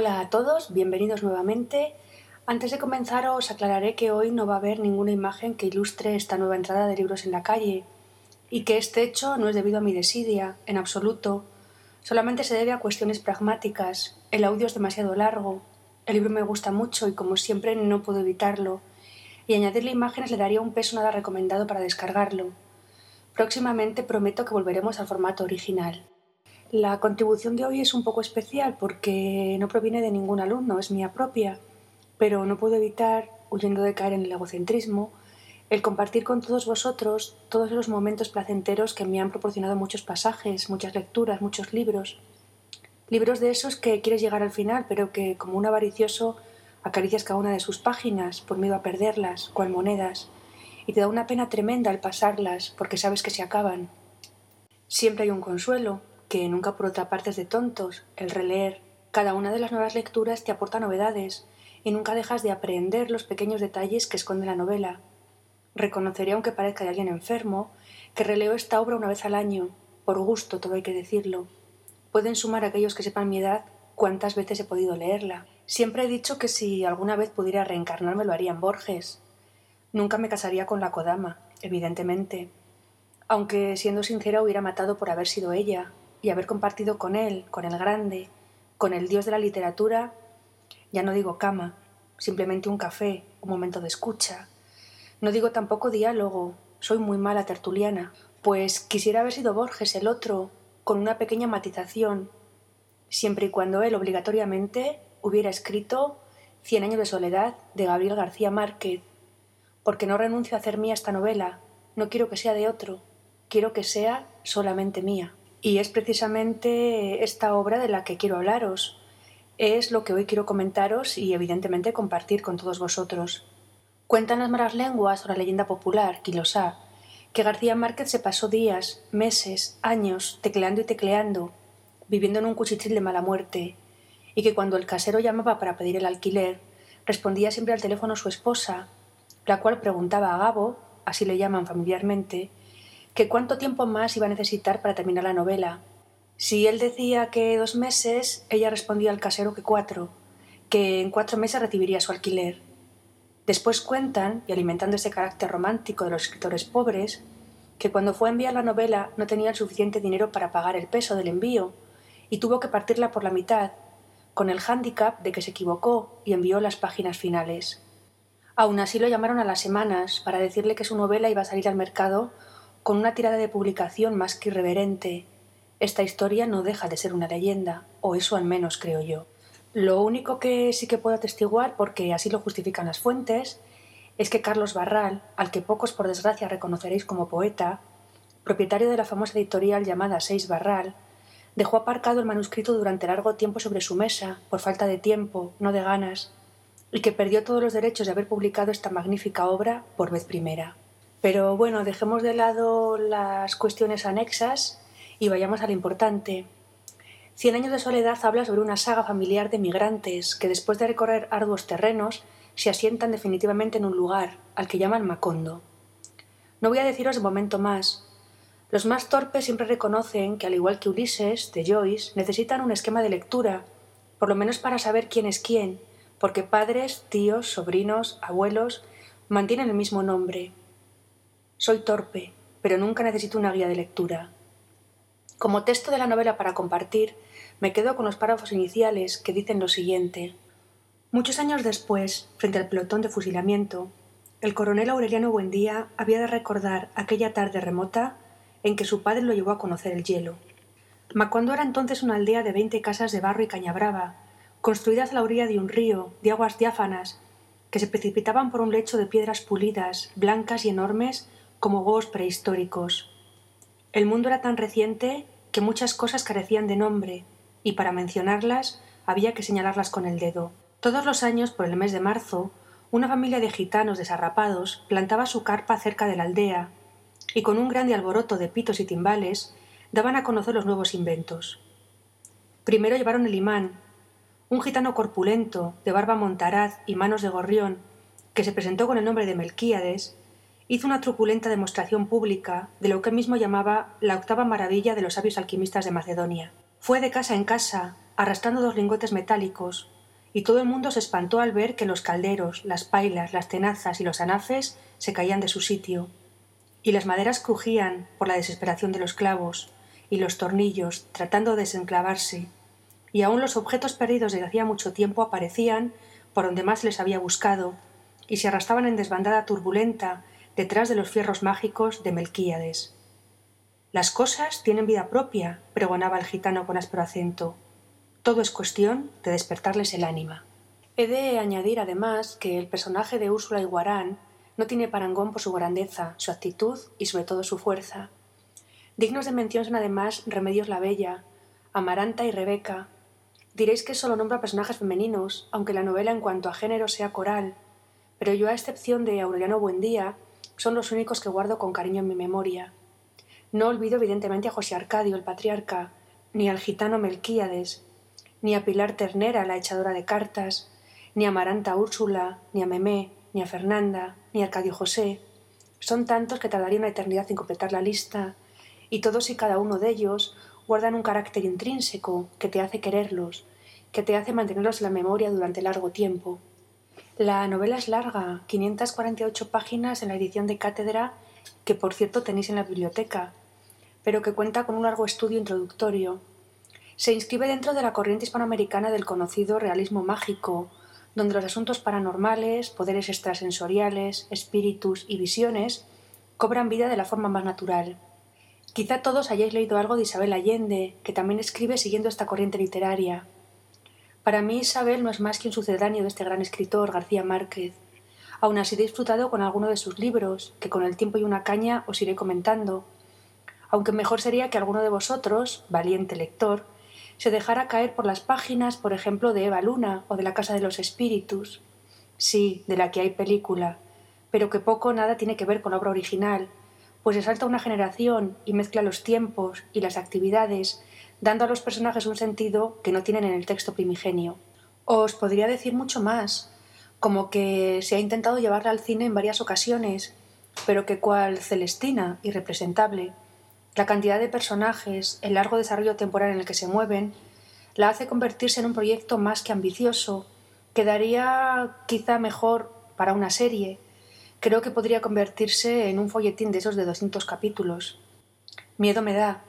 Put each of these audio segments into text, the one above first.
Hola a todos, bienvenidos nuevamente. Antes de comenzar os aclararé que hoy no va a haber ninguna imagen que ilustre esta nueva entrada de libros en la calle y que este hecho no es debido a mi desidia, en absoluto. Solamente se debe a cuestiones pragmáticas. El audio es demasiado largo, el libro me gusta mucho y como siempre no puedo evitarlo. Y añadirle imágenes le daría un peso nada recomendado para descargarlo. Próximamente prometo que volveremos al formato original. La contribución de hoy es un poco especial porque no proviene de ningún alumno, es mía propia, pero no puedo evitar, huyendo de caer en el egocentrismo, el compartir con todos vosotros todos los momentos placenteros que me han proporcionado muchos pasajes, muchas lecturas, muchos libros. Libros de esos que quieres llegar al final, pero que, como un avaricioso, acaricias cada una de sus páginas por miedo a perderlas, cual monedas, y te da una pena tremenda al pasarlas porque sabes que se acaban. Siempre hay un consuelo, que nunca por otra parte es de tontos, el releer. Cada una de las nuevas lecturas te aporta novedades y nunca dejas de aprender los pequeños detalles que esconde la novela. Reconoceré, aunque parezca de alguien enfermo, que releo esta obra una vez al año, por gusto, todo hay que decirlo. Pueden sumar aquellos que sepan mi edad cuántas veces he podido leerla. Siempre he dicho que si alguna vez pudiera reencarnarme lo haría en Borges. Nunca me casaría con la Kodama, evidentemente. Aunque, siendo sincera, hubiera matado por haber sido ella, y haber compartido con él, con el grande, con el dios de la literatura, ya no digo cama, simplemente un café, un momento de escucha. No digo tampoco diálogo, soy muy mala tertuliana, pues quisiera haber sido Borges el otro, con una pequeña matización, siempre y cuando él obligatoriamente hubiera escrito Cien años de soledad de Gabriel García Márquez, porque no renuncio a hacer mía esta novela, no quiero que sea de otro, quiero que sea solamente mía. Y es precisamente esta obra de la que quiero hablaros. Es lo que hoy quiero comentaros y evidentemente compartir con todos vosotros. Cuentan las malas lenguas o la leyenda popular, quien lo sabe, que García Márquez se pasó días, meses, años tecleando y tecleando, viviendo en un cuchitril de mala muerte, y que cuando el casero llamaba para pedir el alquiler, respondía siempre al teléfono su esposa, la cual preguntaba a Gabo, así le llaman familiarmente, que cuánto tiempo más iba a necesitar para terminar la novela. Si él decía que dos meses, ella respondía al casero que cuatro, que en cuatro meses recibiría su alquiler. Después cuentan, y alimentando ese carácter romántico de los escritores pobres, que cuando fue a enviar la novela no tenía el suficiente dinero para pagar el peso del envío y tuvo que partirla por la mitad, con el hándicap de que se equivocó y envió las páginas finales. Aún así lo llamaron a las semanas para decirle que su novela iba a salir al mercado con una tirada de publicación más que irreverente. Esta historia no deja de ser una leyenda, o eso al menos creo yo. Lo único que sí que puedo atestiguar, porque así lo justifican las fuentes, es que Carlos Barral, al que pocos por desgracia reconoceréis como poeta, propietario de la famosa editorial llamada Seis Barral, dejó aparcado el manuscrito durante largo tiempo sobre su mesa, por falta de tiempo, no de ganas, y que perdió todos los derechos de haber publicado esta magnífica obra por vez primera. Pero bueno, dejemos de lado las cuestiones anexas y vayamos a lo importante. Cien años de soledad habla sobre una saga familiar de migrantes que después de recorrer arduos terrenos se asientan definitivamente en un lugar, al que llaman Macondo. No voy a deciros de momento más. Los más torpes siempre reconocen que, al igual que Ulises, de Joyce, necesitan un esquema de lectura, por lo menos para saber quién es quién, porque padres, tíos, sobrinos, abuelos mantienen el mismo nombre, soy torpe, pero nunca necesito una guía de lectura. Como texto de la novela para compartir, me quedo con los párrafos iniciales que dicen lo siguiente. Muchos años después, frente al pelotón de fusilamiento, el coronel Aureliano Buendía había de recordar aquella tarde remota en que su padre lo llevó a conocer el hielo. Macondo era entonces una aldea de veinte casas de barro y caña brava, construidas a la orilla de un río, de aguas diáfanas, que se precipitaban por un lecho de piedras pulidas, blancas y enormes como huevos prehistóricos. El mundo era tan reciente que muchas cosas carecían de nombre, y para mencionarlas había que señalarlas con el dedo. Todos los años, por el mes de marzo, una familia de gitanos desarrapados plantaba su carpa cerca de la aldea, y con un grande alboroto de pitos y timbales daban a conocer los nuevos inventos. Primero llevaron el imán, un gitano corpulento, de barba montaraz y manos de gorrión, que se presentó con el nombre de Melquíades, hizo una truculenta demostración pública de lo que él mismo llamaba la octava maravilla de los sabios alquimistas de Macedonia. Fue de casa en casa, arrastrando dos lingotes metálicos, y todo el mundo se espantó al ver que los calderos, las pailas, las tenazas y los anafes se caían de su sitio, y las maderas crujían por la desesperación de los clavos, y los tornillos tratando de desenclavarse, y aun los objetos perdidos desde hacía mucho tiempo aparecían por donde más les había buscado, y se arrastraban en desbandada turbulenta detrás de los fierros mágicos de Melquíades. Las cosas tienen vida propia, pregonaba el gitano con áspero acento. Todo es cuestión de despertarles el ánima. He de añadir además que el personaje de Úrsula Iguarán no tiene parangón por su grandeza, su actitud y sobre todo su fuerza. Dignos de mención son además Remedios la Bella, Amaranta y Rebeca. Diréis que solo nombra personajes femeninos, aunque la novela en cuanto a género sea coral, pero yo a excepción de Aureliano Buendía, son los únicos que guardo con cariño en mi memoria. No olvido evidentemente a José Arcadio, el patriarca, ni al gitano Melquíades, ni a Pilar Ternera, la echadora de cartas, ni a Maranta Úrsula, ni a Memé, ni a Fernanda, ni a Arcadio José. Son tantos que tardaría una eternidad en completar la lista, y todos y cada uno de ellos guardan un carácter intrínseco que te hace quererlos, que te hace mantenerlos en la memoria durante largo tiempo. La novela es larga, 548 páginas en la edición de cátedra, que por cierto tenéis en la biblioteca, pero que cuenta con un largo estudio introductorio, se inscribe dentro de la corriente hispanoamericana del conocido realismo mágico, donde los asuntos paranormales, poderes extrasensoriales, espíritus y visiones cobran vida de la forma más natural. Quizá todos hayáis leído algo de Isabel Allende, que también escribe siguiendo esta corriente literaria. Para mí Isabel no es más que un sucedáneo de este gran escritor, García Márquez. Aún así he disfrutado con alguno de sus libros, que con el tiempo y una caña os iré comentando, aunque mejor sería que alguno de vosotros, valiente lector, se dejara caer por las páginas, por ejemplo, de Eva Luna o de La Casa de los Espíritus. Sí, de la que hay película, pero que poco o nada tiene que ver con la obra original, pues se salta una generación y mezcla los tiempos y las actividades, dando a los personajes un sentido que no tienen en el texto primigenio. Os podría decir mucho más, como que se ha intentado llevarla al cine en varias ocasiones, pero que cual Celestina, irrepresentable, la cantidad de personajes, el largo desarrollo temporal en el que se mueven, la hace convertirse en un proyecto más que ambicioso. Quedaría quizá mejor para una serie. Creo que podría convertirse en un folletín de esos de 200 capítulos. Miedo me da,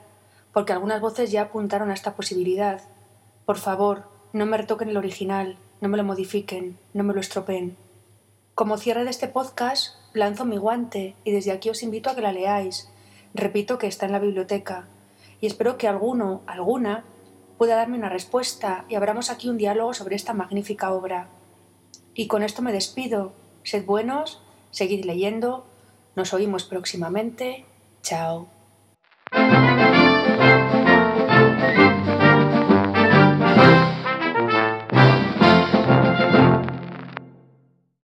porque algunas voces ya apuntaron a esta posibilidad. Por favor, no me retoquen el original, no me lo modifiquen, no me lo estropeen. Como cierre de este podcast, lanzo mi guante y desde aquí os invito a que la leáis, Repito que está en la biblioteca y espero que alguno, alguna, pueda darme una respuesta y abramos aquí un diálogo sobre esta magnífica obra. Y con esto me despido. Sed buenos, seguid leyendo, nos oímos próximamente. Chao.